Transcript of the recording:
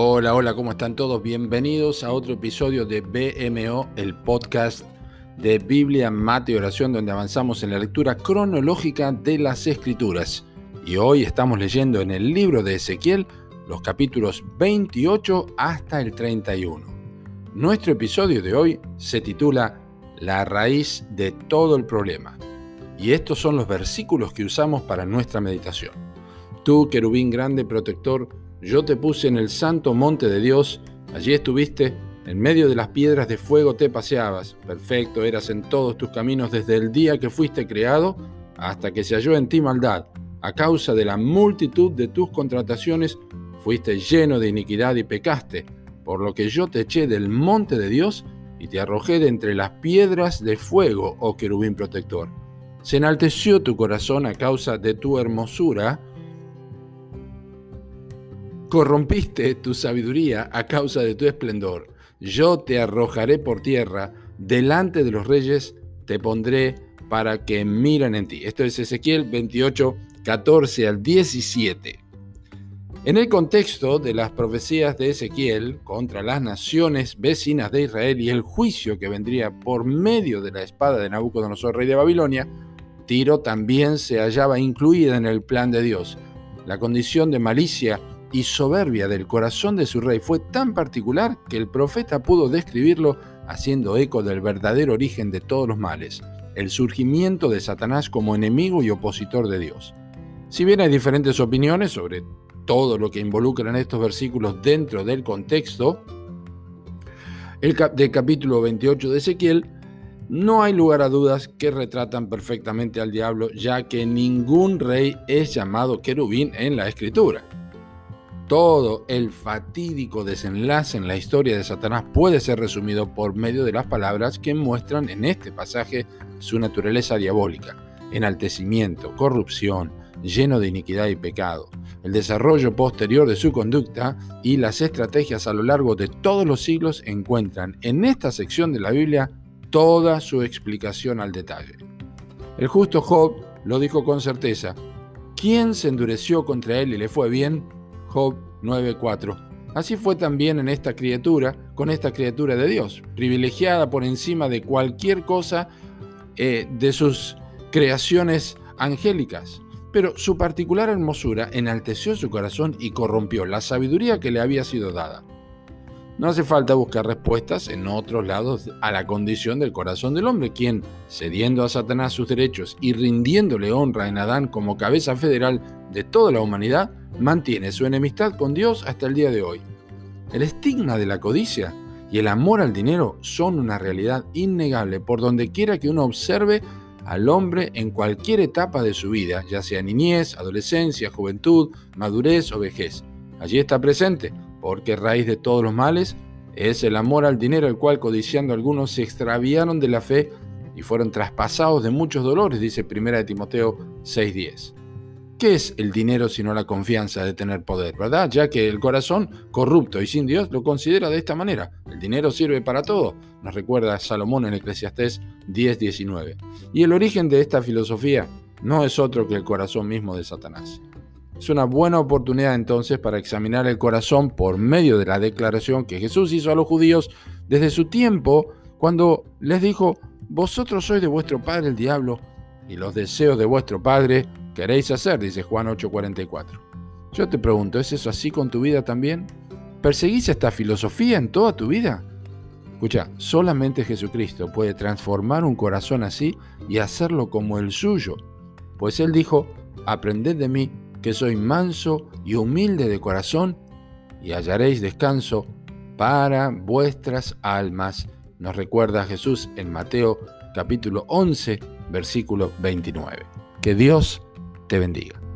Hola, hola, ¿cómo están todos? Bienvenidos a otro episodio de BMO, el podcast de Biblia, Mate y Oración, donde avanzamos en la lectura cronológica de las Escrituras. Y hoy estamos leyendo en el libro de Ezequiel los capítulos 28 hasta el 31. Nuestro episodio de hoy se titula La raíz de todo el problema. Y estos son los versículos que usamos para nuestra meditación. Tú, querubín grande protector, yo te puse en el santo monte de Dios, allí estuviste, en medio de las piedras de fuego te paseabas, perfecto eras en todos tus caminos desde el día que fuiste creado hasta que se halló en ti maldad. A causa de la multitud de tus contrataciones, fuiste lleno de iniquidad y pecaste, por lo que yo te eché del monte de Dios y te arrojé de entre las piedras de fuego, oh querubín protector. Se enalteció tu corazón a causa de tu hermosura, Corrompiste tu sabiduría a causa de tu esplendor. Yo te arrojaré por tierra, delante de los reyes te pondré para que miren en ti. Esto es Ezequiel 28, 14 al 17. En el contexto de las profecías de Ezequiel contra las naciones vecinas de Israel y el juicio que vendría por medio de la espada de Nabucodonosor, rey de Babilonia, Tiro también se hallaba incluida en el plan de Dios. La condición de malicia y soberbia del corazón de su rey fue tan particular que el profeta pudo describirlo haciendo eco del verdadero origen de todos los males, el surgimiento de Satanás como enemigo y opositor de Dios. Si bien hay diferentes opiniones sobre todo lo que involucran estos versículos dentro del contexto el del capítulo 28 de Ezequiel, no hay lugar a dudas que retratan perfectamente al diablo, ya que ningún rey es llamado querubín en la escritura todo el fatídico desenlace en la historia de Satanás puede ser resumido por medio de las palabras que muestran en este pasaje su naturaleza diabólica, enaltecimiento, corrupción, lleno de iniquidad y pecado, el desarrollo posterior de su conducta y las estrategias a lo largo de todos los siglos encuentran en esta sección de la Biblia toda su explicación al detalle. El justo Job lo dijo con certeza, ¿quién se endureció contra él y le fue bien? Job 9:4. Así fue también en esta criatura, con esta criatura de Dios, privilegiada por encima de cualquier cosa eh, de sus creaciones angélicas. Pero su particular hermosura enalteció su corazón y corrompió la sabiduría que le había sido dada. No hace falta buscar respuestas en otros lados a la condición del corazón del hombre, quien, cediendo a Satanás sus derechos y rindiéndole honra en Adán como cabeza federal de toda la humanidad, mantiene su enemistad con Dios hasta el día de hoy. El estigma de la codicia y el amor al dinero son una realidad innegable por donde quiera que uno observe al hombre en cualquier etapa de su vida, ya sea niñez, adolescencia, juventud, madurez o vejez. Allí está presente porque raíz de todos los males es el amor al dinero, el cual codiciando algunos se extraviaron de la fe y fueron traspasados de muchos dolores, dice 1 Timoteo 6:10. ¿Qué es el dinero sino la confianza de tener poder, verdad? Ya que el corazón corrupto y sin Dios lo considera de esta manera. El dinero sirve para todo, nos recuerda Salomón en Eclesiastés 10:19. Y el origen de esta filosofía no es otro que el corazón mismo de Satanás. Es una buena oportunidad entonces para examinar el corazón por medio de la declaración que Jesús hizo a los judíos desde su tiempo cuando les dijo, vosotros sois de vuestro padre el diablo y los deseos de vuestro padre queréis hacer, dice Juan 8:44. Yo te pregunto, ¿es eso así con tu vida también? ¿Perseguís esta filosofía en toda tu vida? Escucha, solamente Jesucristo puede transformar un corazón así y hacerlo como el suyo, pues Él dijo, aprended de mí que soy manso y humilde de corazón, y hallaréis descanso para vuestras almas. Nos recuerda Jesús en Mateo capítulo 11, versículo 29. Que Dios te bendiga.